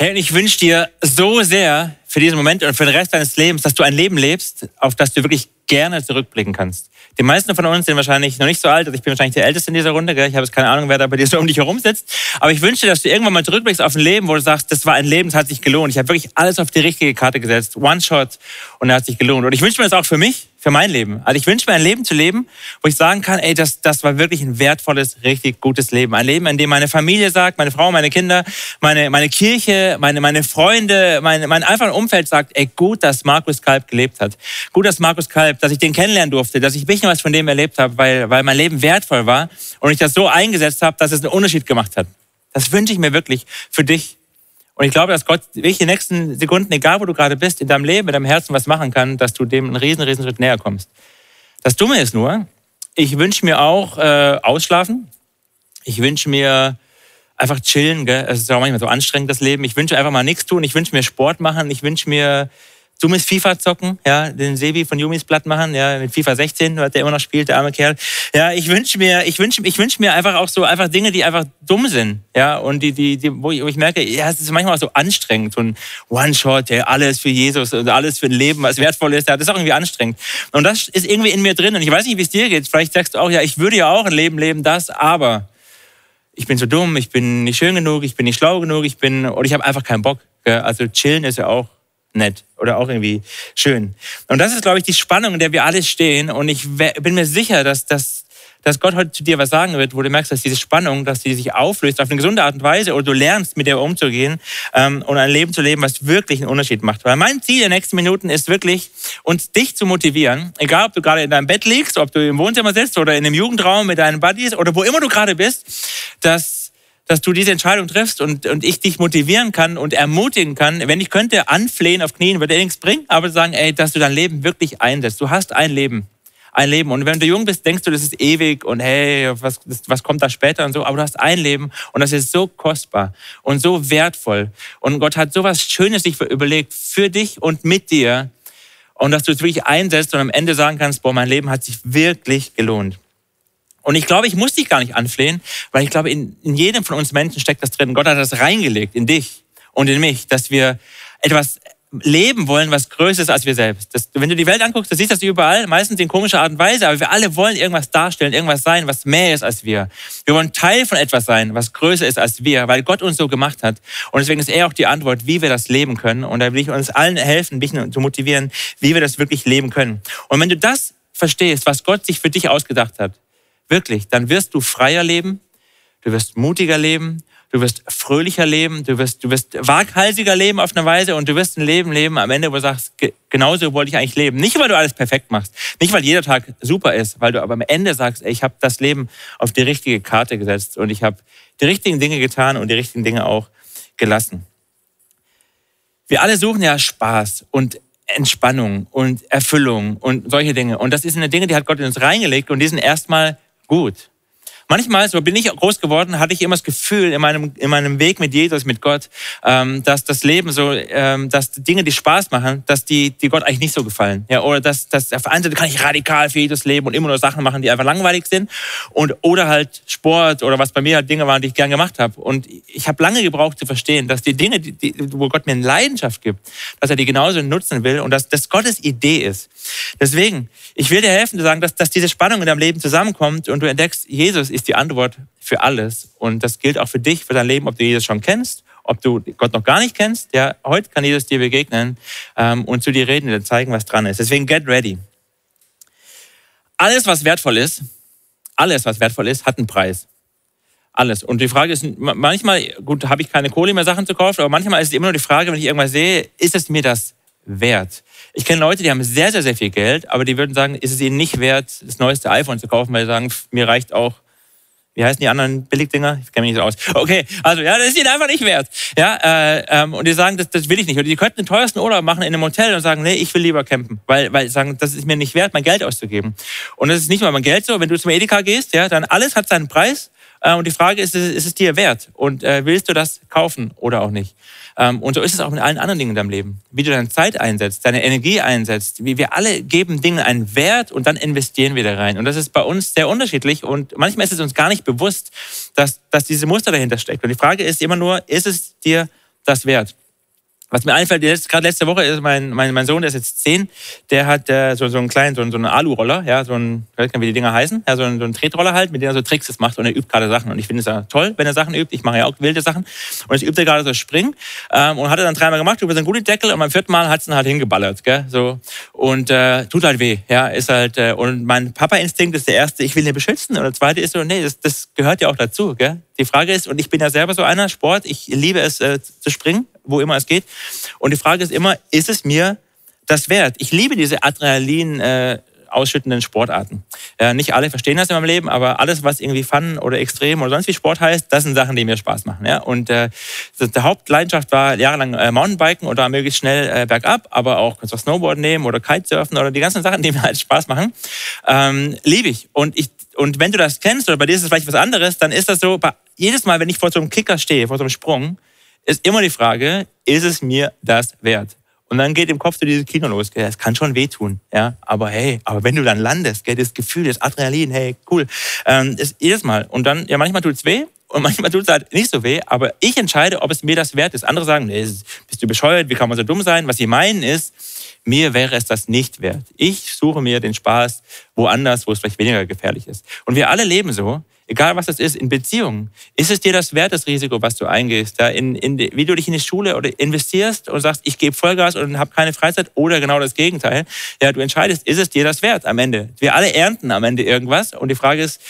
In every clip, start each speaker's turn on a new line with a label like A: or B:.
A: Und ich wünsche dir so sehr für diesen Moment und für den Rest deines Lebens, dass du ein Leben lebst, auf das du wirklich gerne zurückblicken kannst. Die meisten von uns sind wahrscheinlich noch nicht so alt, also ich bin wahrscheinlich der Älteste in dieser Runde, gell? ich habe jetzt keine Ahnung, wer da bei dir so um dich herum sitzt, aber ich wünsche dir, dass du irgendwann mal zurückblickst auf ein Leben, wo du sagst, das war ein Leben, das hat sich gelohnt. Ich habe wirklich alles auf die richtige Karte gesetzt, One Shot und er hat sich gelohnt. Und ich wünsche mir das auch für mich, für mein Leben. Also ich wünsche mir ein Leben zu leben, wo ich sagen kann, ey, das, das war wirklich ein wertvolles, richtig gutes Leben. Ein Leben, in dem meine Familie sagt, meine Frau, meine Kinder, meine, meine Kirche, meine, meine Freunde, mein, mein einfaches Umfeld sagt, ey, gut, dass Markus Kalb gelebt hat. Gut, dass Markus Kalb, dass ich den kennenlernen durfte, dass ich ein bisschen was von dem erlebt habe, weil, weil mein Leben wertvoll war und ich das so eingesetzt habe, dass es einen Unterschied gemacht hat. Das wünsche ich mir wirklich für dich und ich glaube, dass Gott wirklich die nächsten Sekunden, egal wo du gerade bist, in deinem Leben, in deinem Herzen was machen kann, dass du dem einen riesen, riesen Schritt näher kommst. Das Dumme ist nur, ich wünsche mir auch äh, ausschlafen. Ich wünsche mir einfach chillen. Gell? Es ist auch manchmal so anstrengend, das Leben. Ich wünsche einfach mal nichts tun. Ich wünsche mir Sport machen. Ich wünsche mir dummes FIFA zocken, ja, den Sebi von Jumis platt machen, ja, mit FIFA 16, was der immer noch spielt, der arme Kerl. Ja, ich wünsche mir, ich wünsche, ich wünsche mir einfach auch so einfach Dinge, die einfach dumm sind, ja, und die, die, die wo, ich, wo ich merke, ja, es ist manchmal auch so anstrengend, so ein One-Shot, ja, alles für Jesus und alles für ein Leben, was wertvoll ist, ja, das ist auch irgendwie anstrengend. Und das ist irgendwie in mir drin und ich weiß nicht, wie es dir geht. Vielleicht sagst du auch, ja, ich würde ja auch ein Leben leben, das, aber ich bin so dumm, ich bin nicht schön genug, ich bin nicht schlau genug, ich bin, oder ich habe einfach keinen Bock. Gell? Also chillen ist ja auch nett oder auch irgendwie schön. Und das ist, glaube ich, die Spannung, in der wir alle stehen. Und ich bin mir sicher, dass, dass, dass Gott heute zu dir was sagen wird, wo du merkst, dass diese Spannung, dass die sich auflöst auf eine gesunde Art und Weise oder du lernst, mit der umzugehen ähm, und ein Leben zu leben, was wirklich einen Unterschied macht. Weil mein Ziel der nächsten Minuten ist wirklich, uns dich zu motivieren, egal ob du gerade in deinem Bett liegst, ob du im Wohnzimmer sitzt oder in einem Jugendraum mit deinen Buddies oder wo immer du gerade bist, dass dass du diese Entscheidung triffst und, und ich dich motivieren kann und ermutigen kann. Wenn ich könnte, anflehen auf Knien, würde nichts bringen, aber sagen, ey, dass du dein Leben wirklich einsetzt. Du hast ein Leben. Ein Leben. Und wenn du jung bist, denkst du, das ist ewig und hey, was, was kommt da später und so. Aber du hast ein Leben und das ist so kostbar und so wertvoll. Und Gott hat so was Schönes sich überlegt für dich und mit dir. Und dass du es wirklich einsetzt und am Ende sagen kannst, boah, mein Leben hat sich wirklich gelohnt. Und ich glaube, ich muss dich gar nicht anflehen, weil ich glaube, in, in jedem von uns Menschen steckt das drin. Gott hat das reingelegt in dich und in mich, dass wir etwas leben wollen, was größer ist als wir selbst. Das, wenn du die Welt anguckst, du siehst das überall, meistens in komischer Art und Weise, aber wir alle wollen irgendwas darstellen, irgendwas sein, was mehr ist als wir. Wir wollen Teil von etwas sein, was größer ist als wir, weil Gott uns so gemacht hat. Und deswegen ist er auch die Antwort, wie wir das leben können. Und da will ich uns allen helfen, ein zu motivieren, wie wir das wirklich leben können. Und wenn du das verstehst, was Gott sich für dich ausgedacht hat, Wirklich, dann wirst du freier leben, du wirst mutiger leben, du wirst fröhlicher leben, du wirst, du wirst waghalsiger leben auf eine Weise und du wirst ein Leben leben am Ende, wo du sagst, genauso wollte ich eigentlich leben. Nicht, weil du alles perfekt machst, nicht, weil jeder Tag super ist, weil du aber am Ende sagst, ey, ich habe das Leben auf die richtige Karte gesetzt und ich habe die richtigen Dinge getan und die richtigen Dinge auch gelassen. Wir alle suchen ja Spaß und Entspannung und Erfüllung und solche Dinge. Und das sind Dinge, die hat Gott in uns reingelegt und die sind erstmal gut. Manchmal, so bin ich groß geworden, hatte ich immer das Gefühl in meinem, in meinem Weg mit Jesus, mit Gott, ähm, dass das Leben so, ähm, dass Dinge, die Spaß machen, dass die, die Gott eigentlich nicht so gefallen. Ja, oder dass, dass auf der einen Seite kann ich radikal für Jesus leben und immer nur Sachen machen, die einfach langweilig sind. Und, oder halt Sport oder was bei mir halt Dinge waren, die ich gern gemacht habe. Und ich habe lange gebraucht zu verstehen, dass die Dinge, die, die, wo Gott mir eine Leidenschaft gibt, dass er die genauso nutzen will und dass das Gottes Idee ist. Deswegen, ich will dir helfen zu sagen, dass, dass diese Spannung in deinem Leben zusammenkommt und du entdeckst, Jesus ist die Antwort für alles. Und das gilt auch für dich, für dein Leben, ob du Jesus schon kennst, ob du Gott noch gar nicht kennst. Ja, heute kann Jesus dir begegnen ähm, und zu dir reden, dir zeigen, was dran ist. Deswegen get ready. Alles, was wertvoll ist, alles, was wertvoll ist, hat einen Preis. Alles. Und die Frage ist, manchmal, gut, habe ich keine Kohle mehr, Sachen zu kaufen, aber manchmal ist es immer nur die Frage, wenn ich irgendwas sehe, ist es mir das wert? Ich kenne Leute, die haben sehr, sehr, sehr viel Geld, aber die würden sagen, ist es ihnen nicht wert, das neueste iPhone zu kaufen, weil sie sagen, mir reicht auch wie heißen die anderen Billigdinger? Ich kenne mich nicht so aus. Okay, also ja, das ist ihnen einfach nicht wert. Ja, äh, ähm, und die sagen, das, das will ich nicht. Und die könnten den teuersten Urlaub machen in einem Hotel und sagen, nee, ich will lieber campen, weil, weil sagen, das ist mir nicht wert, mein Geld auszugeben. Und das ist nicht mal mein Geld so. Wenn du zum Edeka gehst, ja, dann alles hat seinen Preis. Äh, und die Frage ist, ist es dir wert? Und äh, willst du das kaufen oder auch nicht? Ähm, und so ist es auch mit allen anderen Dingen in deinem Leben. Wie du deine Zeit einsetzt, deine Energie einsetzt. Wie wir alle geben Dingen einen Wert und dann investieren wir da rein. Und das ist bei uns sehr unterschiedlich und manchmal ist es uns gar nicht bewusst, dass, dass diese Muster dahinter steckt. Und die Frage ist immer nur, ist es dir das wert? Was mir einfällt, gerade letzte Woche ist mein, mein, mein Sohn, der ist jetzt zehn, der hat äh, so, so einen kleinen, so, so einen Alu-Roller, ja, so ein, ich weiß nicht, wie die Dinger heißen, ja, so einen, so einen Tretroller halt, mit dem er so Tricks macht und er übt gerade Sachen. Und ich finde es ja toll, wenn er Sachen übt. Ich mache ja auch wilde Sachen. Und ich übte gerade so Springen ähm, und hat er dann dreimal gemacht, über so einen guten Deckel und beim vierten Mal hat es ihn halt hingeballert, gell, so. Und äh, tut halt weh, ja, ist halt, äh, und mein Papa-Instinkt ist der erste, ich will ihn beschützen. Und der zweite ist so, nee, das, das gehört ja auch dazu, gell. Die Frage ist, und ich bin ja selber so einer, Sport, ich liebe es äh, zu springen, wo immer es geht. Und die Frage ist immer, ist es mir das wert? Ich liebe diese Adrenalin äh, ausschüttenden Sportarten. Äh, nicht alle verstehen das in meinem Leben, aber alles, was irgendwie Fun oder Extrem oder sonst wie Sport heißt, das sind Sachen, die mir Spaß machen. Ja? Und äh, die Hauptleidenschaft war jahrelang äh, Mountainbiken oder möglichst schnell äh, bergab, aber auch kannst du Snowboard nehmen oder Kitesurfen oder die ganzen Sachen, die mir halt Spaß machen, ähm, liebe ich. Und ich und wenn du das kennst oder bei dir ist es vielleicht was anderes, dann ist das so, jedes Mal, wenn ich vor so einem Kicker stehe, vor so einem Sprung, ist immer die Frage, ist es mir das wert? Und dann geht im Kopf so dieses Kino los. Gell? Das kann schon wehtun, ja. Aber hey, aber wenn du dann landest, gell, das Gefühl, das Adrenalin, hey, cool. Ähm, ist jedes Mal. Und dann, ja, manchmal tut's weh und manchmal tut's halt nicht so weh. Aber ich entscheide, ob es mir das wert ist. Andere sagen, nee, bist du bescheuert? Wie kann man so dumm sein? Was sie meinen ist, mir wäre es das nicht wert. Ich suche mir den Spaß woanders, wo es vielleicht weniger gefährlich ist. Und wir alle leben so egal was das ist, in Beziehungen. Ist es dir das wert, das Risiko, was du eingehst? Ja, in, in, wie du dich in die Schule oder investierst und sagst, ich gebe Vollgas und habe keine Freizeit oder genau das Gegenteil. Ja, du entscheidest, ist es dir das wert am Ende? Wir alle ernten am Ende irgendwas und die Frage ist,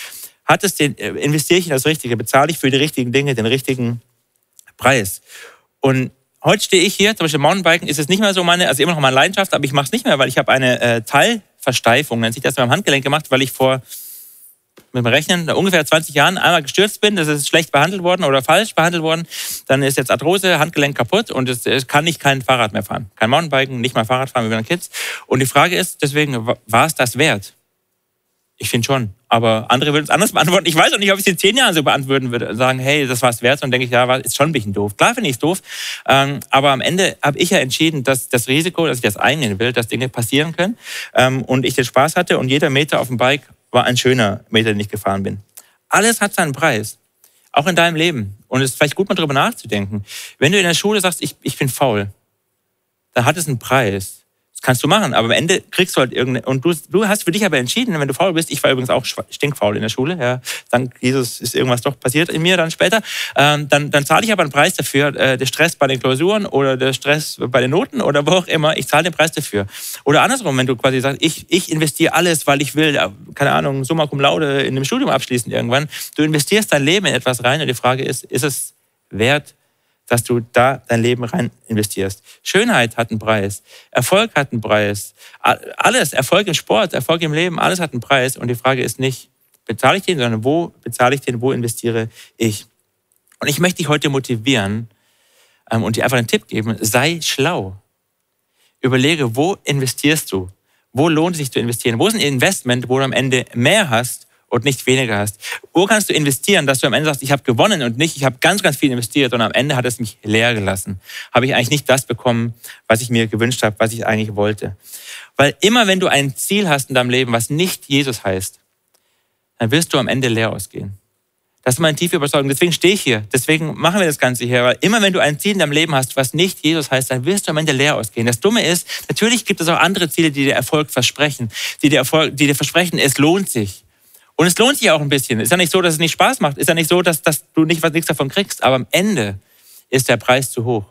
A: hat es den, äh, investiere ich in das Richtige? Bezahle ich für die richtigen Dinge den richtigen Preis? Und heute stehe ich hier, zum Beispiel Mountainbiken ist es nicht mehr so meine, also immer noch meine Leidenschaft, aber ich mache es nicht mehr, weil ich habe eine äh, Teilversteifung, nennt sich das, beim Handgelenk gemacht, weil ich vor mit dem Rechnen, ungefähr 20 Jahren einmal gestürzt bin, das ist schlecht behandelt worden oder falsch behandelt worden, dann ist jetzt Arthrose, Handgelenk kaputt und es, es kann ich kein Fahrrad mehr fahren. Kein Mountainbiken, nicht mal Fahrrad fahren wie meine Kids. Und die Frage ist deswegen, war es das wert? Ich finde schon. Aber andere würden es anders beantworten. Ich weiß auch nicht, ob ich es in zehn Jahren so beantworten würde. Sagen, hey, das war es wert. Und denke ich, ja, ist schon ein bisschen doof. Klar finde ich es doof. Ähm, aber am Ende habe ich ja entschieden, dass das Risiko, dass ich das eingehen will, dass Dinge passieren können. Ähm, und ich den Spaß hatte und jeder Meter auf dem Bike war ein schöner Meter, den ich gefahren bin. Alles hat seinen Preis. Auch in deinem Leben. Und es ist vielleicht gut, mal drüber nachzudenken. Wenn du in der Schule sagst, ich, ich bin faul, dann hat es einen Preis. Kannst du machen, aber am Ende kriegst du halt irgendeine. Und du, du hast für dich aber entschieden, wenn du faul bist, ich war übrigens auch stinkfaul in der Schule, ja, dank Jesus ist irgendwas doch passiert in mir dann später, ähm, dann, dann zahle ich aber einen Preis dafür, äh, der Stress bei den Klausuren oder der Stress bei den Noten oder wo auch immer, ich zahle den Preis dafür. Oder andersrum, wenn du quasi sagst, ich, ich investiere alles, weil ich will, keine Ahnung, summa cum laude in einem Studium abschließen irgendwann, du investierst dein Leben in etwas rein und die Frage ist, ist es wert, dass du da dein Leben rein investierst. Schönheit hat einen Preis, Erfolg hat einen Preis, alles, Erfolg im Sport, Erfolg im Leben, alles hat einen Preis. Und die Frage ist nicht, bezahle ich den, sondern wo bezahle ich den, wo investiere ich? Und ich möchte dich heute motivieren ähm, und dir einfach einen Tipp geben, sei schlau. Überlege, wo investierst du? Wo lohnt es sich zu investieren? Wo ist ein Investment, wo du am Ende mehr hast und nicht weniger hast. Wo kannst du investieren, dass du am Ende sagst, ich habe gewonnen und nicht, ich habe ganz, ganz viel investiert und am Ende hat es mich leer gelassen. Habe ich eigentlich nicht das bekommen, was ich mir gewünscht habe, was ich eigentlich wollte. Weil immer wenn du ein Ziel hast in deinem Leben, was nicht Jesus heißt, dann wirst du am Ende leer ausgehen. Das ist meine tiefe Überzeugung. Deswegen stehe ich hier. Deswegen machen wir das Ganze hier. Weil immer wenn du ein Ziel in deinem Leben hast, was nicht Jesus heißt, dann wirst du am Ende leer ausgehen. Das Dumme ist, natürlich gibt es auch andere Ziele, die dir Erfolg versprechen, die dir, Erfolg, die dir versprechen, es lohnt sich. Und es lohnt sich auch ein bisschen. Ist ja nicht so, dass es nicht Spaß macht. Ist ja nicht so, dass, dass du nicht was nichts davon kriegst. Aber am Ende ist der Preis zu hoch.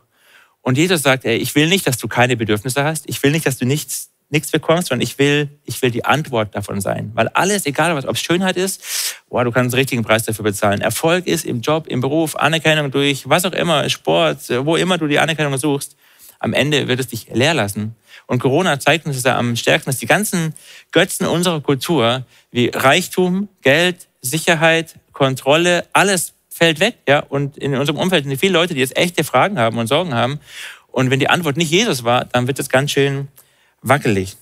A: Und Jesus sagt, ey, ich will nicht, dass du keine Bedürfnisse hast. Ich will nicht, dass du nichts, nichts bekommst, sondern ich will, ich will die Antwort davon sein. Weil alles, egal was, ob es Schönheit ist, boah, du kannst den richtigen Preis dafür bezahlen. Erfolg ist im Job, im Beruf, Anerkennung durch was auch immer, Sport, wo immer du die Anerkennung suchst. Am Ende wird es dich leer lassen. Und Corona zeigt uns ja am stärksten, dass die ganzen Götzen unserer Kultur, wie Reichtum, Geld, Sicherheit, Kontrolle, alles fällt weg. Ja? Und in unserem Umfeld sind viele Leute, die jetzt echte Fragen haben und Sorgen haben. Und wenn die Antwort nicht Jesus war, dann wird es ganz schön wackelig.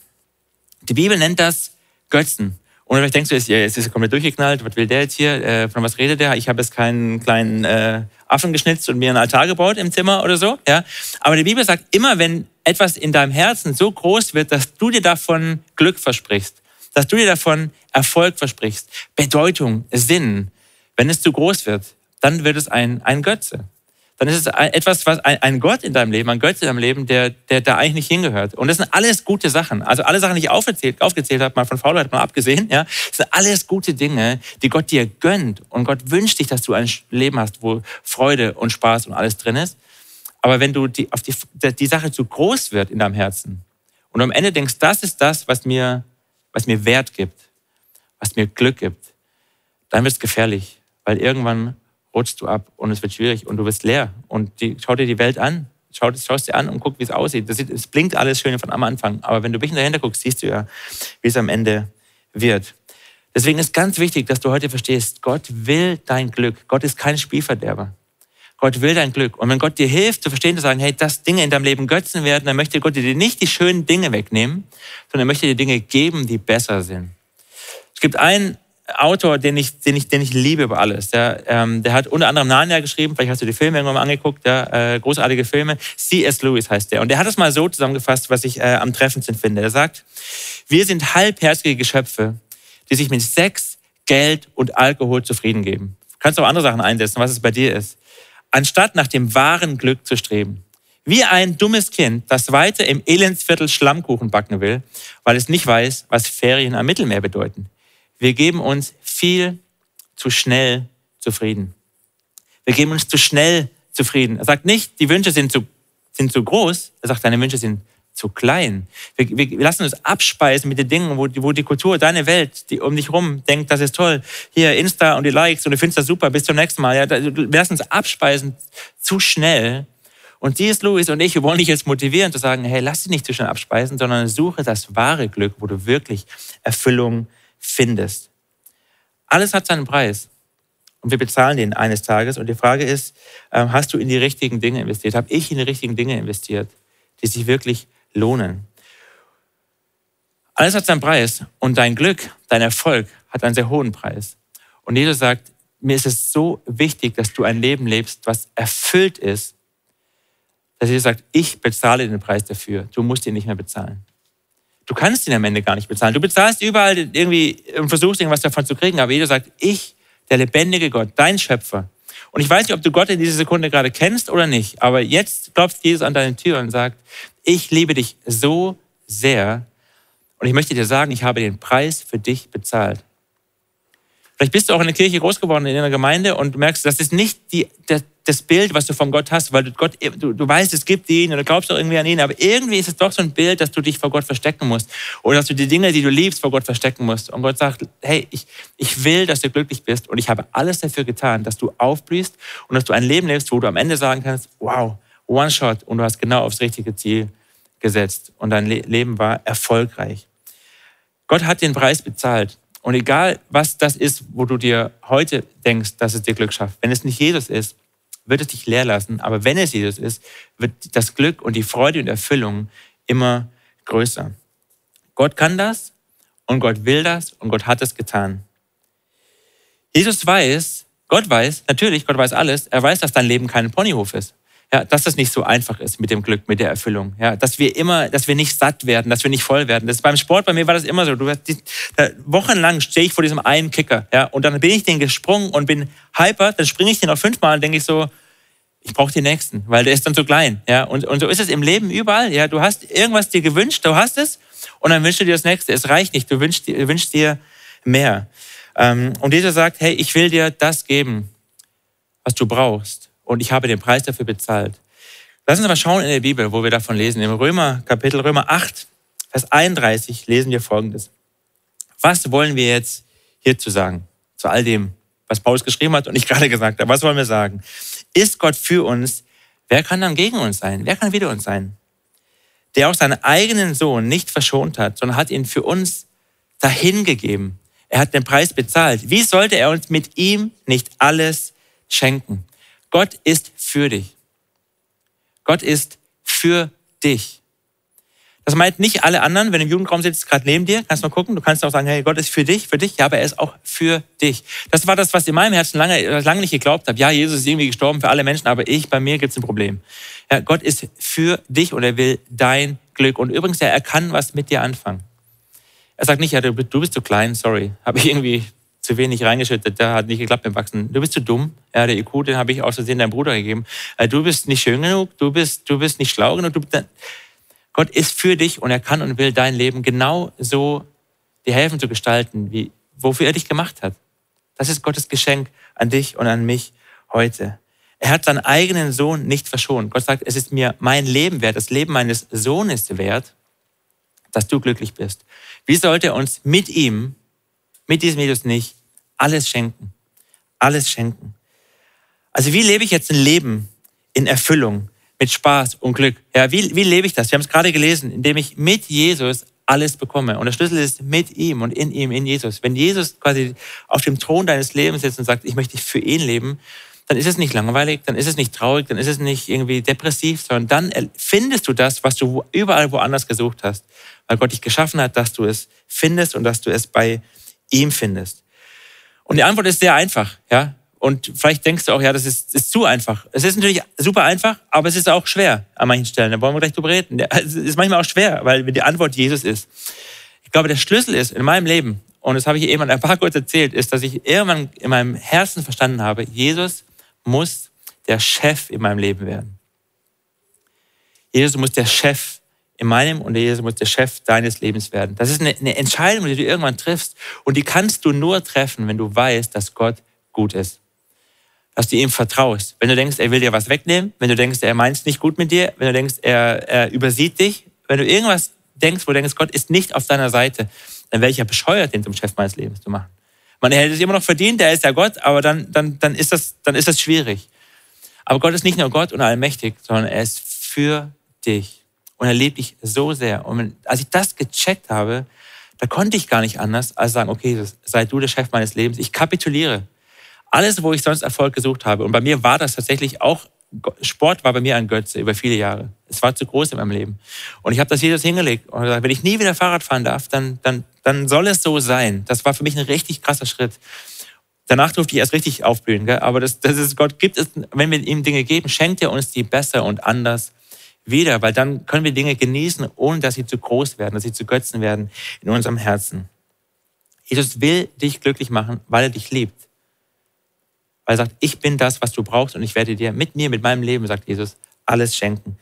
A: Die Bibel nennt das Götzen. Und vielleicht denkst du, jetzt ist er komplett durchgeknallt, was will der jetzt hier, äh, von was redet der? Ich habe jetzt keinen kleinen äh, Affen geschnitzt und mir einen Altar gebaut im Zimmer oder so. Ja? Aber die Bibel sagt, immer wenn etwas in deinem Herzen so groß wird, dass du dir davon Glück versprichst, dass du dir davon Erfolg versprichst, Bedeutung, Sinn, wenn es zu groß wird, dann wird es ein, ein Götze. Dann ist es etwas, was ein Gott in deinem Leben, ein Götze in deinem Leben, der, der da eigentlich nicht hingehört. Und das sind alles gute Sachen. Also alle Sachen, die ich aufgezählt, aufgezählt habe, mal von Faulheit mal abgesehen, ja, sind alles gute Dinge, die Gott dir gönnt. Und Gott wünscht dich, dass du ein Leben hast, wo Freude und Spaß und alles drin ist. Aber wenn du die, auf die, die Sache zu groß wird in deinem Herzen und am Ende denkst, das ist das, was mir, was mir Wert gibt, was mir Glück gibt, dann wird es gefährlich, weil irgendwann rutschst du ab und es wird schwierig und du wirst leer. Und die, schau dir die Welt an, schau, schaust dir an und guck, wie es aussieht. Das, es blinkt alles schön von am Anfang, aber wenn du ein bisschen dahinter guckst, siehst du ja, wie es am Ende wird. Deswegen ist ganz wichtig, dass du heute verstehst, Gott will dein Glück. Gott ist kein Spielverderber. Gott will dein Glück. Und wenn Gott dir hilft, zu verstehen, zu sagen, hey, dass Dinge in deinem Leben Götzen werden, dann möchte Gott dir nicht die schönen Dinge wegnehmen, sondern er möchte dir Dinge geben, die besser sind. Es gibt einen Autor, den ich, den ich, den ich liebe über alles. Der, ähm, der hat unter anderem Narnia geschrieben, vielleicht hast du die Filme irgendwann mal angeguckt, ja, äh, großartige Filme. C.S. Lewis heißt der. Und der hat es mal so zusammengefasst, was ich äh, am treffendsten finde. Er sagt, wir sind halbherzige Geschöpfe, die sich mit Sex, Geld und Alkohol zufrieden geben. Du kannst auch andere Sachen einsetzen, was es bei dir ist. Anstatt nach dem wahren Glück zu streben. Wie ein dummes Kind, das weiter im Elendsviertel Schlammkuchen backen will, weil es nicht weiß, was Ferien am Mittelmeer bedeuten. Wir geben uns viel zu schnell zufrieden. Wir geben uns zu schnell zufrieden. Er sagt nicht, die Wünsche sind zu, sind zu groß. Er sagt, deine Wünsche sind zu klein. Wir, wir lassen uns abspeisen mit den Dingen, wo, wo die Kultur, deine Welt, die um dich rum denkt, das ist toll. Hier Insta und die Likes und du findest das super, bis zum nächsten Mal. Ja, wir lassen uns abspeisen zu schnell. Und sie ist Louis und ich, wir wollen dich jetzt motivieren zu sagen, hey, lass dich nicht zu schnell abspeisen, sondern suche das wahre Glück, wo du wirklich Erfüllung findest. Alles hat seinen Preis. Und wir bezahlen den eines Tages. Und die Frage ist, ähm, hast du in die richtigen Dinge investiert? Habe ich in die richtigen Dinge investiert, die sich wirklich lohnen? Alles hat seinen Preis. Und dein Glück, dein Erfolg hat einen sehr hohen Preis. Und Jesus sagt, mir ist es so wichtig, dass du ein Leben lebst, was erfüllt ist, dass Jesus sagt, ich bezahle den Preis dafür. Du musst ihn nicht mehr bezahlen. Du kannst ihn am Ende gar nicht bezahlen. Du bezahlst überall irgendwie und versuchst irgendwas davon zu kriegen, aber jeder sagt, ich, der lebendige Gott, dein Schöpfer. Und ich weiß nicht, ob du Gott in dieser Sekunde gerade kennst oder nicht, aber jetzt klopft Jesus an deine Tür und sagt, ich liebe dich so sehr und ich möchte dir sagen, ich habe den Preis für dich bezahlt. Vielleicht bist du auch in der Kirche groß geworden, in einer Gemeinde und merkst, das ist nicht die, das, das Bild, was du vom Gott hast, weil du Gott, du, du weißt, es gibt ihn du glaubst auch irgendwie an ihn, aber irgendwie ist es doch so ein Bild, dass du dich vor Gott verstecken musst oder dass du die Dinge, die du liebst, vor Gott verstecken musst. Und Gott sagt, hey, ich, ich will, dass du glücklich bist und ich habe alles dafür getan, dass du aufblühst und dass du ein Leben lebst, wo du am Ende sagen kannst, wow, one shot und du hast genau aufs richtige Ziel gesetzt und dein Leben war erfolgreich. Gott hat den Preis bezahlt. Und egal, was das ist, wo du dir heute denkst, dass es dir Glück schafft, wenn es nicht Jesus ist, wird es dich leer lassen. Aber wenn es Jesus ist, wird das Glück und die Freude und Erfüllung immer größer. Gott kann das und Gott will das und Gott hat es getan. Jesus weiß, Gott weiß, natürlich, Gott weiß alles, er weiß, dass dein Leben kein Ponyhof ist ja, dass das nicht so einfach ist mit dem Glück, mit der Erfüllung. Ja, dass wir immer, dass wir nicht satt werden, dass wir nicht voll werden. Das beim Sport bei mir war das immer so. Du, die, da, wochenlang stehe ich vor diesem einen Kicker, ja, und dann bin ich den gesprungen und bin hyper, dann springe ich den noch fünfmal und denke ich so, ich brauche den nächsten, weil der ist dann zu klein. Ja, und, und so ist es im Leben überall. Ja, du hast irgendwas dir gewünscht, du hast es, und dann wünschst du dir das nächste. Es reicht nicht, du wünschst, du wünschst dir mehr. Ähm, und dieser sagt, hey, ich will dir das geben, was du brauchst und ich habe den Preis dafür bezahlt. Lass uns mal schauen in der Bibel, wo wir davon lesen. Im Römer, Kapitel Römer 8, Vers 31 lesen wir Folgendes. Was wollen wir jetzt hierzu sagen? Zu all dem, was Paulus geschrieben hat und ich gerade gesagt habe. Was wollen wir sagen? Ist Gott für uns? Wer kann dann gegen uns sein? Wer kann wider uns sein? Der auch seinen eigenen Sohn nicht verschont hat, sondern hat ihn für uns dahingegeben. Er hat den Preis bezahlt. Wie sollte er uns mit ihm nicht alles schenken? Gott ist für dich. Gott ist für dich. Das meint nicht alle anderen, wenn du im Jugendraum sitzt, gerade neben dir, kannst du mal gucken, du kannst auch sagen, hey, Gott ist für dich, für dich, ja, aber er ist auch für dich. Das war das, was in meinem Herzen lange, lange nicht geglaubt habe. Ja, Jesus ist irgendwie gestorben für alle Menschen, aber ich, bei mir gibt es ein Problem. Ja, Gott ist für dich und er will dein Glück. Und übrigens, er kann was mit dir anfangen. Er sagt nicht, ja, du bist zu klein, sorry, habe ich irgendwie zu wenig reingeschüttet, der hat nicht geklappt beim Wachsen. Du bist zu dumm. Ja, der IQ, den habe ich aus Versehen deinem Bruder gegeben. Äh, du bist nicht schön genug, du bist, du bist nicht schlau genug. Du, Gott ist für dich und er kann und will dein Leben genau so dir helfen zu gestalten, wie, wofür er dich gemacht hat. Das ist Gottes Geschenk an dich und an mich heute. Er hat seinen eigenen Sohn nicht verschont. Gott sagt, es ist mir mein Leben wert, das Leben meines Sohnes wert, dass du glücklich bist. Wie sollte er uns mit ihm, mit diesem Jesus nicht, alles schenken? Alles schenken. Also wie lebe ich jetzt ein Leben in Erfüllung, mit Spaß und Glück? Ja, wie, wie lebe ich das? Wir haben es gerade gelesen, indem ich mit Jesus alles bekomme. Und der Schlüssel ist mit ihm und in ihm, in Jesus. Wenn Jesus quasi auf dem Thron deines Lebens sitzt und sagt, ich möchte für ihn leben, dann ist es nicht langweilig, dann ist es nicht traurig, dann ist es nicht irgendwie depressiv, sondern dann findest du das, was du überall woanders gesucht hast, weil Gott dich geschaffen hat, dass du es findest und dass du es bei ihm findest. Und die Antwort ist sehr einfach, ja. Und vielleicht denkst du auch, ja, das ist, ist zu einfach. Es ist natürlich super einfach, aber es ist auch schwer an manchen Stellen. Da wollen wir gleich drüber reden. Es ist manchmal auch schwer, weil die Antwort Jesus ist. Ich glaube, der Schlüssel ist in meinem Leben, und das habe ich eben ein paar kurz erzählt, ist, dass ich irgendwann in meinem Herzen verstanden habe, Jesus muss der Chef in meinem Leben werden. Jesus muss der Chef in meinem und Jesus muss der Chef deines Lebens werden. Das ist eine, eine Entscheidung, die du irgendwann triffst. Und die kannst du nur treffen, wenn du weißt, dass Gott gut ist. Dass du ihm vertraust. Wenn du denkst, er will dir was wegnehmen, wenn du denkst, er meint es nicht gut mit dir, wenn du denkst, er, er übersieht dich, wenn du irgendwas denkst, wo du denkst, Gott ist nicht auf deiner Seite, dann wäre ich ja bescheuert, den zum Chef meines Lebens zu machen. Man hätte es immer noch verdient, der ist ja Gott, aber dann, dann, dann, ist das, dann ist das schwierig. Aber Gott ist nicht nur Gott und allmächtig, sondern er ist für dich. Und er liebt dich so sehr. Und als ich das gecheckt habe, da konnte ich gar nicht anders, als sagen, okay, sei du der Chef meines Lebens. Ich kapituliere. Alles, wo ich sonst Erfolg gesucht habe. Und bei mir war das tatsächlich auch Sport war bei mir ein Götze über viele Jahre. Es war zu groß in meinem Leben. Und ich habe das Jesus hingelegt und gesagt, wenn ich nie wieder Fahrrad fahren darf, dann, dann, dann soll es so sein. Das war für mich ein richtig krasser Schritt. Danach durfte ich erst richtig aufblühen. Gell? Aber das, das ist, Gott gibt es, wenn wir ihm Dinge geben, schenkt er uns die besser und anders wieder, weil dann können wir Dinge genießen, ohne dass sie zu groß werden, dass sie zu Götzen werden in unserem Herzen. Jesus will dich glücklich machen, weil er dich liebt weil er sagt, ich bin das, was du brauchst und ich werde dir mit mir, mit meinem Leben, sagt Jesus, alles schenken.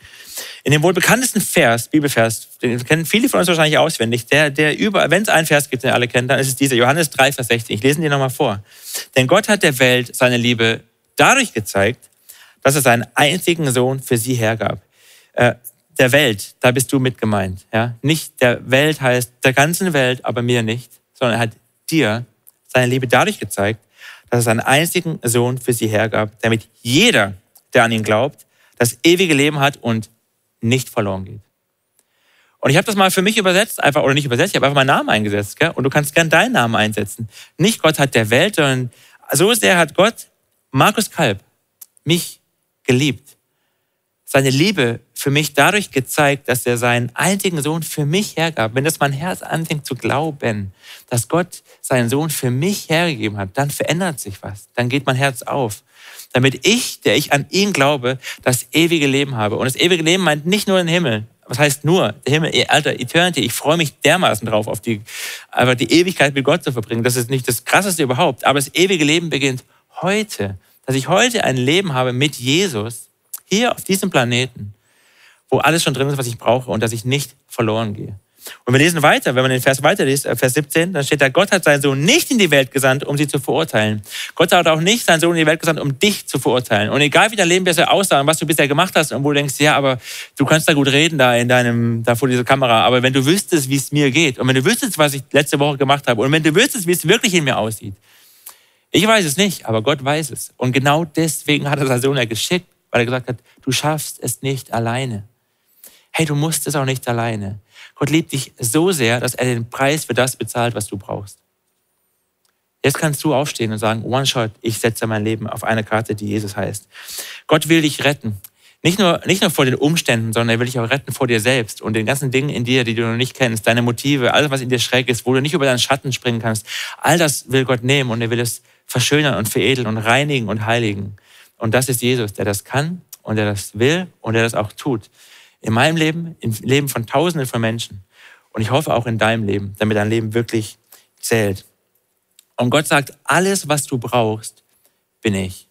A: In dem wohl bekanntesten Vers, Bibelvers, den kennen viele von uns wahrscheinlich auswendig, der, der über, wenn es einen Vers gibt, den alle kennen, dann ist es dieser, Johannes 3, Vers 16. Ich lese ihn dir nochmal vor. Denn Gott hat der Welt seine Liebe dadurch gezeigt, dass er seinen einzigen Sohn für sie hergab. Äh, der Welt, da bist du mit gemeint. Ja? Nicht der Welt heißt der ganzen Welt, aber mir nicht, sondern er hat dir seine Liebe dadurch gezeigt, dass er seinen einzigen Sohn für sie hergab, damit jeder, der an ihn glaubt, das ewige Leben hat und nicht verloren geht. Und ich habe das mal für mich übersetzt, einfach, oder nicht übersetzt, ich habe einfach meinen Namen eingesetzt. Gell? Und du kannst gern deinen Namen einsetzen. Nicht Gott hat der Welt, sondern so sehr hat Gott Markus Kalb mich geliebt. Seine Liebe für mich dadurch gezeigt, dass er seinen einzigen Sohn für mich hergab. Wenn das mein Herz anfängt zu glauben, dass Gott seinen Sohn für mich hergegeben hat, dann verändert sich was. Dann geht mein Herz auf. Damit ich, der ich an ihn glaube, das ewige Leben habe. Und das ewige Leben meint nicht nur den Himmel. Was heißt nur? Der Himmel, alter Eternity. Ich freue mich dermaßen drauf, auf die, einfach die Ewigkeit mit Gott zu verbringen. Das ist nicht das Krasseste überhaupt. Aber das ewige Leben beginnt heute. Dass ich heute ein Leben habe mit Jesus, hier auf diesem Planeten wo alles schon drin ist, was ich brauche und dass ich nicht verloren gehe. Und wir lesen weiter, wenn man den Vers weiterliest, äh, Vers 17, dann steht da, Gott hat seinen Sohn nicht in die Welt gesandt, um sie zu verurteilen. Gott hat auch nicht seinen Sohn in die Welt gesandt, um dich zu verurteilen. Und egal wie dein Leben bisher aussah und was du bisher gemacht hast und wo du denkst, ja, aber du kannst da gut reden da in deinem, da vor dieser Kamera, aber wenn du wüsstest, wie es mir geht und wenn du wüsstest, was ich letzte Woche gemacht habe und wenn du wüsstest, wie es wirklich in mir aussieht. Ich weiß es nicht, aber Gott weiß es. Und genau deswegen hat er seinen Sohn ja geschickt, weil er gesagt hat, du schaffst es nicht alleine hey, du musst es auch nicht alleine. Gott liebt dich so sehr, dass er den Preis für das bezahlt, was du brauchst. Jetzt kannst du aufstehen und sagen, One Shot, ich setze mein Leben auf eine Karte, die Jesus heißt. Gott will dich retten. Nicht nur, nicht nur vor den Umständen, sondern er will dich auch retten vor dir selbst und den ganzen Dingen in dir, die du noch nicht kennst, deine Motive, alles, was in dir schräg ist, wo du nicht über deinen Schatten springen kannst. All das will Gott nehmen und er will es verschönern und veredeln und reinigen und heiligen. Und das ist Jesus, der das kann und der das will und der das auch tut. In meinem Leben, im Leben von Tausenden von Menschen. Und ich hoffe auch in deinem Leben, damit dein Leben wirklich zählt. Und Gott sagt, alles, was du brauchst, bin ich.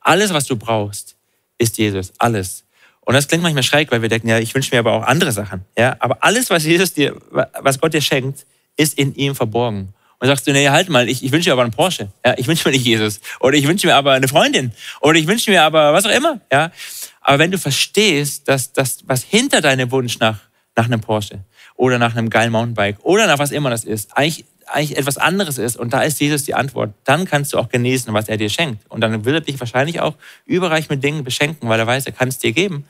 A: Alles, was du brauchst, ist Jesus. Alles. Und das klingt manchmal schräg, weil wir denken, ja, ich wünsche mir aber auch andere Sachen. Ja, aber alles, was Jesus dir, was Gott dir schenkt, ist in ihm verborgen. Und sagst du, nee, halt mal, ich, ich wünsche mir aber einen Porsche. Ja, ich wünsche mir nicht Jesus. Oder ich wünsche mir aber eine Freundin. Oder ich wünsche mir aber was auch immer. Ja, aber wenn du verstehst, dass das, was hinter deinem Wunsch nach, nach einem Porsche oder nach einem geilen Mountainbike oder nach was immer das ist, eigentlich eigentlich etwas anderes ist und da ist Jesus die Antwort, dann kannst du auch genießen, was er dir schenkt. Und dann will er dich wahrscheinlich auch überreich mit Dingen beschenken, weil er weiß, er kann es dir geben,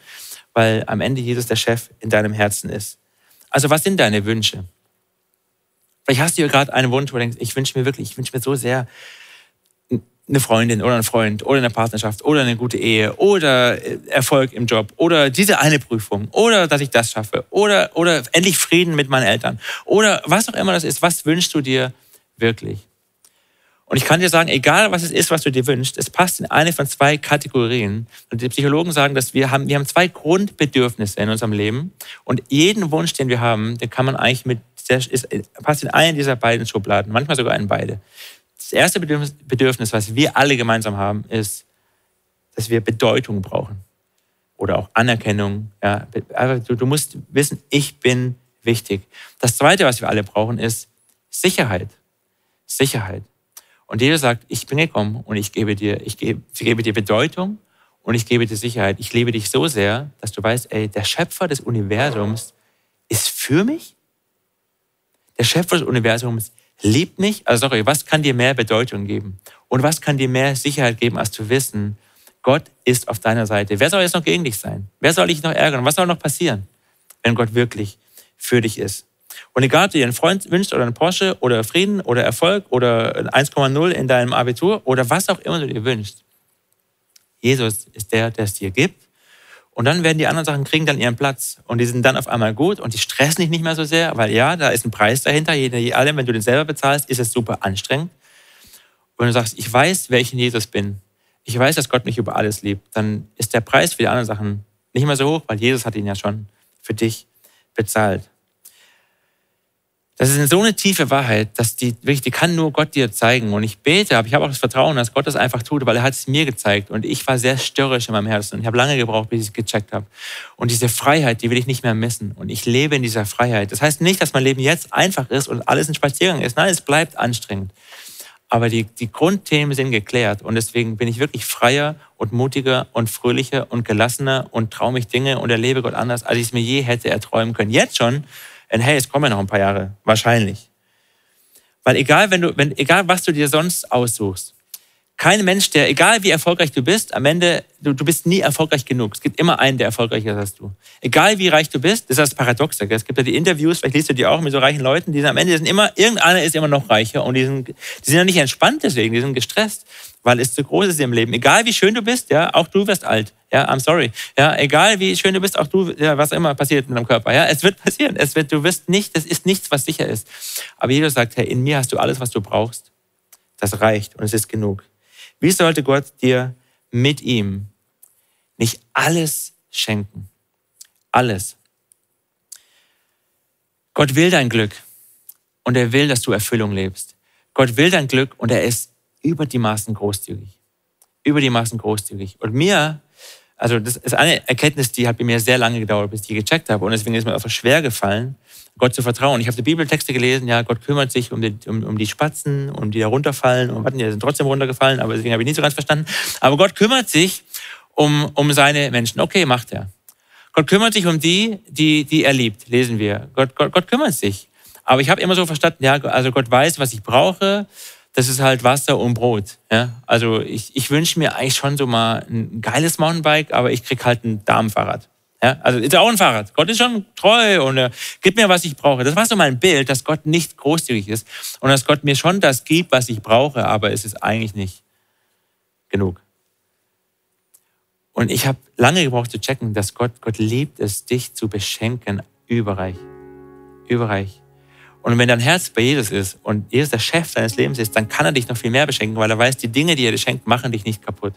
A: weil am Ende Jesus der Chef in deinem Herzen ist. Also was sind deine Wünsche? Vielleicht hast du ja gerade einen Wunsch, wo du denkst, ich wünsche mir wirklich, ich wünsche mir so sehr, eine Freundin oder einen Freund oder eine Partnerschaft oder eine gute Ehe oder äh, Erfolg im Job oder diese eine Prüfung oder dass ich das schaffe oder, oder endlich Frieden mit meinen Eltern oder was auch immer das ist, was wünschst du dir wirklich? Und ich kann dir sagen, egal was es ist, was du dir wünschst, es passt in eine von zwei Kategorien. Und die Psychologen sagen, dass wir haben, wir haben zwei Grundbedürfnisse in unserem Leben. Und jeden Wunsch, den wir haben, den kann man eigentlich mit, der ist, passt in eine dieser beiden Schubladen, manchmal sogar in beide. Das erste Bedürfnis, was wir alle gemeinsam haben, ist, dass wir Bedeutung brauchen oder auch Anerkennung. Ja, du, du musst wissen, ich bin wichtig. Das zweite, was wir alle brauchen, ist Sicherheit. Sicherheit. Und Jesus sagt, ich bin gekommen und ich gebe dir, ich gebe, ich gebe dir Bedeutung und ich gebe dir Sicherheit. Ich liebe dich so sehr, dass du weißt, ey, der Schöpfer des Universums ist für mich. Der Schöpfer des Universums liebt mich, also sorry, was kann dir mehr Bedeutung geben? Und was kann dir mehr Sicherheit geben, als zu wissen, Gott ist auf deiner Seite. Wer soll jetzt noch gegen dich sein? Wer soll dich noch ärgern? Was soll noch passieren, wenn Gott wirklich für dich ist? Und egal, ob du dir einen Freund wünschst oder einen Porsche oder Frieden oder Erfolg oder 1,0 in deinem Abitur oder was auch immer du dir wünschst, Jesus ist der, der es dir gibt und dann werden die anderen Sachen kriegen dann ihren Platz. Und die sind dann auf einmal gut und die stressen dich nicht mehr so sehr, weil ja, da ist ein Preis dahinter. Je allem, wenn du den selber bezahlst, ist es super anstrengend. Und wenn du sagst, ich weiß, wer ich in Jesus bin, ich weiß, dass Gott mich über alles liebt, dann ist der Preis für die anderen Sachen nicht mehr so hoch, weil Jesus hat ihn ja schon für dich bezahlt. Das ist so eine tiefe Wahrheit, dass die wirklich, die kann nur Gott dir zeigen. Und ich bete, aber ich habe auch das Vertrauen, dass Gott das einfach tut, weil er hat es mir gezeigt. Und ich war sehr störrisch in meinem Herzen. Und ich habe lange gebraucht, bis ich es gecheckt habe. Und diese Freiheit, die will ich nicht mehr missen. Und ich lebe in dieser Freiheit. Das heißt nicht, dass mein Leben jetzt einfach ist und alles ein Spaziergang ist. Nein, es bleibt anstrengend. Aber die, die Grundthemen sind geklärt. Und deswegen bin ich wirklich freier und mutiger und fröhlicher und gelassener und traue mich Dinge und erlebe Gott anders, als ich es mir je hätte erträumen können. Jetzt schon und hey, es kommen ja noch ein paar Jahre, wahrscheinlich. Weil egal, wenn du, wenn, egal was du dir sonst aussuchst, kein Mensch, der, egal wie erfolgreich du bist, am Ende, du, du bist nie erfolgreich genug. Es gibt immer einen, der erfolgreicher ist als du. Egal wie reich du bist, das ist das Paradoxe. Es gibt ja die Interviews, vielleicht liest du die auch mit so reichen Leuten, die sind am Ende sind immer, irgendeiner ist immer noch reicher und die sind, die sind ja nicht entspannt deswegen, die sind gestresst, weil es zu groß ist im Leben. Egal wie schön du bist, ja, auch du wirst alt. Ja, I'm sorry. Ja, egal wie schön du bist, auch du, ja, was immer passiert mit deinem Körper. Ja, es wird passieren. Es wird, du wirst nicht, das ist nichts, was sicher ist. Aber Jesus sagt, hey, in mir hast du alles, was du brauchst. Das reicht und es ist genug. Wie sollte Gott dir mit ihm nicht alles schenken? Alles. Gott will dein Glück und er will, dass du Erfüllung lebst. Gott will dein Glück und er ist über die Maßen großzügig. Über die Maßen großzügig. Und mir, also das ist eine Erkenntnis, die hat bei mir sehr lange gedauert, bis ich die gecheckt habe. Und deswegen ist mir einfach schwer gefallen, Gott zu vertrauen. Ich habe die Bibeltexte gelesen, ja, Gott kümmert sich um die, um, um die Spatzen, um die da runterfallen. Und warten, die sind trotzdem runtergefallen, aber deswegen habe ich nicht so ganz verstanden. Aber Gott kümmert sich um, um seine Menschen. Okay, macht er. Gott kümmert sich um die, die, die er liebt, lesen wir. Gott, Gott, Gott kümmert sich. Aber ich habe immer so verstanden, ja, also Gott weiß, was ich brauche. Das ist halt Wasser und Brot. Ja? Also ich, ich wünsche mir eigentlich schon so mal ein geiles Mountainbike, aber ich krieg halt ein Damenfahrrad. Ja, also ist auch ein Fahrrad. Gott ist schon treu und er gibt mir, was ich brauche. Das war so mein Bild, dass Gott nicht großzügig ist und dass Gott mir schon das gibt, was ich brauche, aber es ist eigentlich nicht genug. Und ich habe lange gebraucht zu checken, dass Gott, Gott liebt es, dich zu beschenken, überreich. Überreich. Und wenn dein Herz bei Jesus ist und Jesus der Chef deines Lebens ist, dann kann er dich noch viel mehr beschenken, weil er weiß, die Dinge, die er dir schenkt, machen dich nicht kaputt.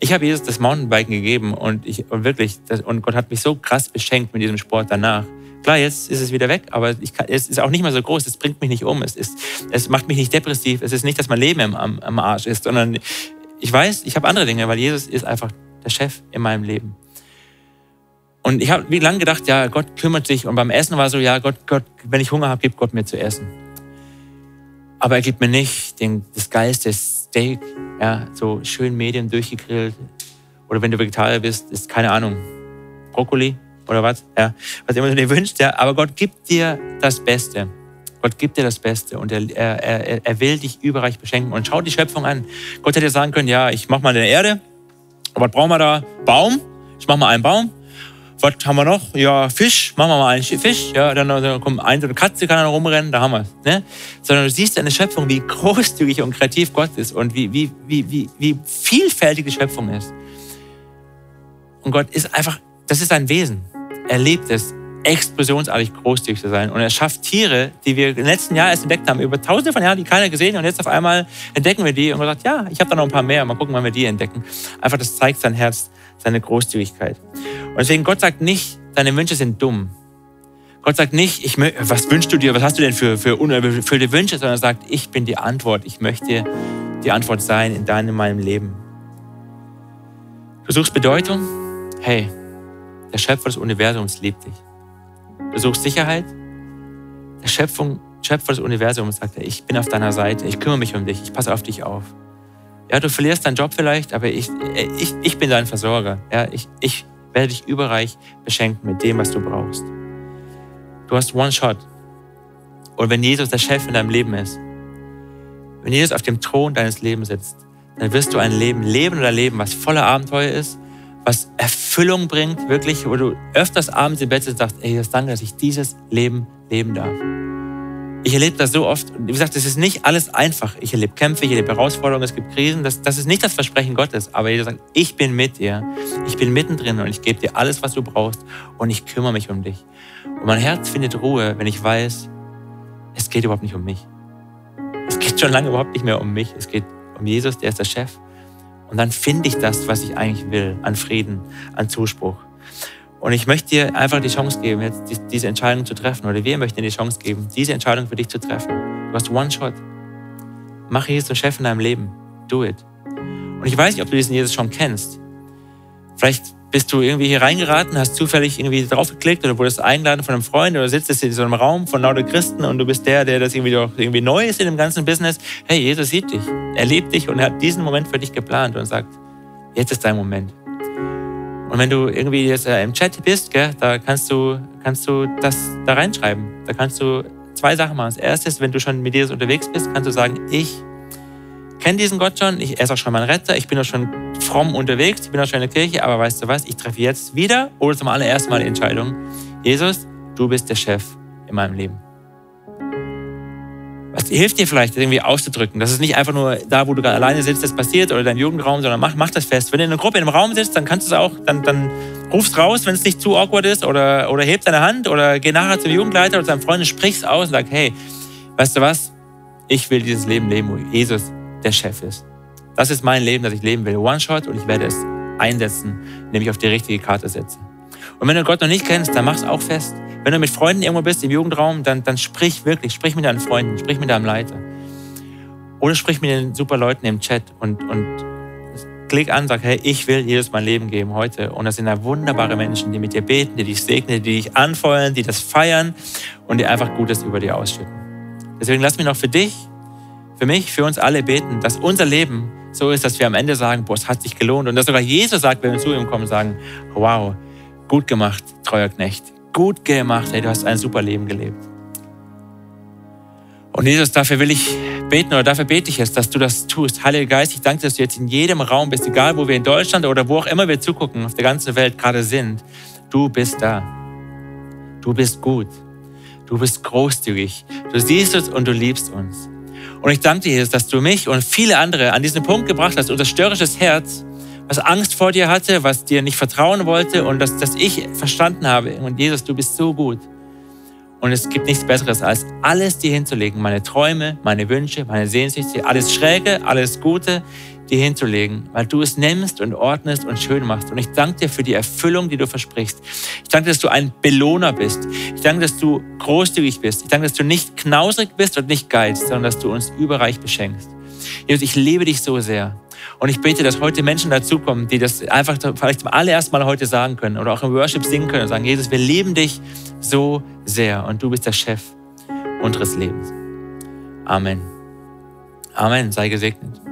A: Ich habe Jesus das Mountainbiken gegeben und ich und wirklich das, und Gott hat mich so krass beschenkt mit diesem Sport danach, Klar, jetzt ist es wieder weg, aber kann, es ist auch nicht mehr so groß. Es bringt mich nicht um. Es, ist, es macht mich nicht depressiv. Es ist nicht, dass mein Leben am, am, am Arsch ist, sondern ich weiß, ich habe andere Dinge, weil Jesus ist einfach der Chef in meinem Leben. Und ich habe wie lange gedacht, ja, Gott kümmert sich. Und beim Essen war so, ja, Gott, Gott, wenn ich Hunger habe, gibt Gott mir zu essen. Aber er gibt mir nicht den, das geilste Steak, ja, so schön medium durchgegrillt. Oder wenn du Vegetarier bist, ist keine Ahnung, Brokkoli oder was, ja, was immer du dir wünschst, ja. Aber Gott gibt dir das Beste. Gott gibt dir das Beste und er, er, er will dich überreich beschenken. Und schau die Schöpfung an. Gott hätte sagen können, ja, ich mach mal eine Erde. Was brauchen wir da? Baum. Ich mach mal einen Baum was haben wir noch? Ja, Fisch, machen wir mal einen Fisch. Ja, dann, dann kommt ein, eine Katze kann dann rumrennen, da haben wir es. Ne? Sondern du siehst eine Schöpfung, wie großzügig und kreativ Gott ist und wie, wie, wie, wie, wie vielfältig die Schöpfung ist. Und Gott ist einfach, das ist ein Wesen. Er liebt es, explosionsartig großzügig zu sein. Und er schafft Tiere, die wir im letzten Jahr erst entdeckt haben, über tausende von Jahren, die keiner gesehen hat. Und jetzt auf einmal entdecken wir die und man sagt, ja, ich habe da noch ein paar mehr. Mal gucken, wann wir die entdecken. Einfach, das zeigt sein Herz, seine Großzügigkeit. Und deswegen, Gott sagt nicht, deine Wünsche sind dumm. Gott sagt nicht, ich, was wünschst du dir, was hast du denn für, für unerfüllte Wünsche, sondern er sagt, ich bin die Antwort. Ich möchte die Antwort sein in deinem, in meinem Leben. Du suchst Bedeutung? Hey, der Schöpfer des Universums liebt dich. Du suchst Sicherheit? Der Schöpfung, Schöpfer des Universums sagt ich bin auf deiner Seite, ich kümmere mich um dich, ich passe auf dich auf. Ja, du verlierst deinen Job vielleicht, aber ich, ich, ich bin dein Versorger. Ja, ich, ich werde dich überreich beschenken mit dem, was du brauchst. Du hast One Shot. Und wenn Jesus der Chef in deinem Leben ist, wenn Jesus auf dem Thron deines Lebens sitzt, dann wirst du ein Leben leben oder leben, was voller Abenteuer ist, was Erfüllung bringt, wirklich, wo du öfters abends im Bett sitzt und sagst, ey, Jesus, danke, dass ich dieses Leben leben darf. Ich erlebe das so oft. Wie gesagt, es ist nicht alles einfach. Ich erlebe Kämpfe, ich erlebe Herausforderungen, es gibt Krisen. Das, das ist nicht das Versprechen Gottes. Aber Jesus sagt, ich bin mit dir. Ich bin mittendrin und ich gebe dir alles, was du brauchst. Und ich kümmere mich um dich. Und mein Herz findet Ruhe, wenn ich weiß, es geht überhaupt nicht um mich. Es geht schon lange überhaupt nicht mehr um mich. Es geht um Jesus, der ist der Chef. Und dann finde ich das, was ich eigentlich will, an Frieden, an Zuspruch. Und ich möchte dir einfach die Chance geben, jetzt diese Entscheidung zu treffen. Oder wir möchten dir die Chance geben, diese Entscheidung für dich zu treffen. Du hast One Shot. Mach Jesus zum Chef in deinem Leben. Do it. Und ich weiß nicht, ob du diesen Jesus schon kennst. Vielleicht bist du irgendwie hier reingeraten, hast zufällig irgendwie draufgeklickt oder wurdest eingeladen von einem Freund oder sitzt in so einem Raum von lauter Christen und du bist der, der das irgendwie doch irgendwie neu ist in dem ganzen Business. Hey, Jesus sieht dich. Er liebt dich und er hat diesen Moment für dich geplant und sagt, jetzt ist dein Moment. Und wenn du irgendwie jetzt äh, im Chat bist, gell, da kannst du, kannst du das da reinschreiben. Da kannst du zwei Sachen machen. Das erste ist, wenn du schon mit Jesus unterwegs bist, kannst du sagen, ich kenne diesen Gott schon, ich, er ist auch schon mein Retter, ich bin auch schon fromm unterwegs, ich bin auch schon in der Kirche, aber weißt du was, ich treffe jetzt wieder oder zum allerersten Mal die Entscheidung, Jesus, du bist der Chef in meinem Leben. Was hilft dir vielleicht, das irgendwie auszudrücken. Das ist nicht einfach nur da, wo du gerade alleine sitzt, das passiert oder dein Jugendraum, sondern mach, mach das fest. Wenn du in einer Gruppe in einem Raum sitzt, dann kannst du es auch, dann, dann rufst raus, wenn es nicht zu awkward ist oder, oder heb deine Hand oder geh nachher zum Jugendleiter oder zu deinem Freund und sprichst aus und sag, hey, weißt du was? Ich will dieses Leben leben, wo Jesus der Chef ist. Das ist mein Leben, das ich leben will. One Shot und ich werde es einsetzen, indem ich auf die richtige Karte setze. Und wenn du Gott noch nicht kennst, dann mach es auch fest. Wenn du mit Freunden irgendwo bist im Jugendraum, dann, dann sprich wirklich, sprich mit deinen Freunden, sprich mit deinem Leiter. Oder sprich mit den super Leuten im Chat und, und klick an, sag, hey, ich will Jesus mein Leben geben heute. Und das sind da wunderbare Menschen, die mit dir beten, die dich segnen, die dich anfeuern, die das feiern und die einfach Gutes über dir ausschütten. Deswegen lass mich noch für dich, für mich, für uns alle beten, dass unser Leben so ist, dass wir am Ende sagen, boah, es hat sich gelohnt. Und dass sogar Jesus sagt, wenn wir zu ihm kommen, sagen, wow, gut gemacht, treuer Knecht gut gemacht. Hey, du hast ein super Leben gelebt. Und Jesus, dafür will ich beten oder dafür bete ich jetzt, dass du das tust. Heiliger Geist, ich danke, dass du jetzt in jedem Raum bist, egal wo wir in Deutschland oder wo auch immer wir zugucken, auf der ganzen Welt gerade sind. Du bist da. Du bist gut. Du bist großzügig. Du siehst uns und du liebst uns. Und ich danke dir, Jesus, dass du mich und viele andere an diesen Punkt gebracht hast, unser störrisches Herz, was Angst vor dir hatte, was dir nicht vertrauen wollte und dass, dass ich verstanden habe, und Jesus, du bist so gut. Und es gibt nichts Besseres, als alles dir hinzulegen. Meine Träume, meine Wünsche, meine Sehnsüchte, alles Schräge, alles Gute, dir hinzulegen, weil du es nimmst und ordnest und schön machst. Und ich danke dir für die Erfüllung, die du versprichst. Ich danke, dass du ein Belohner bist. Ich danke, dass du großzügig bist. Ich danke, dass du nicht knausrig bist und nicht geizt, sondern dass du uns überreich beschenkst. Jesus, ich liebe dich so sehr. Und ich bete, dass heute Menschen dazukommen, die das einfach vielleicht zum allerersten Mal heute sagen können oder auch im Worship singen können und sagen, Jesus, wir lieben dich so sehr und du bist der Chef unseres Lebens. Amen. Amen. Sei gesegnet.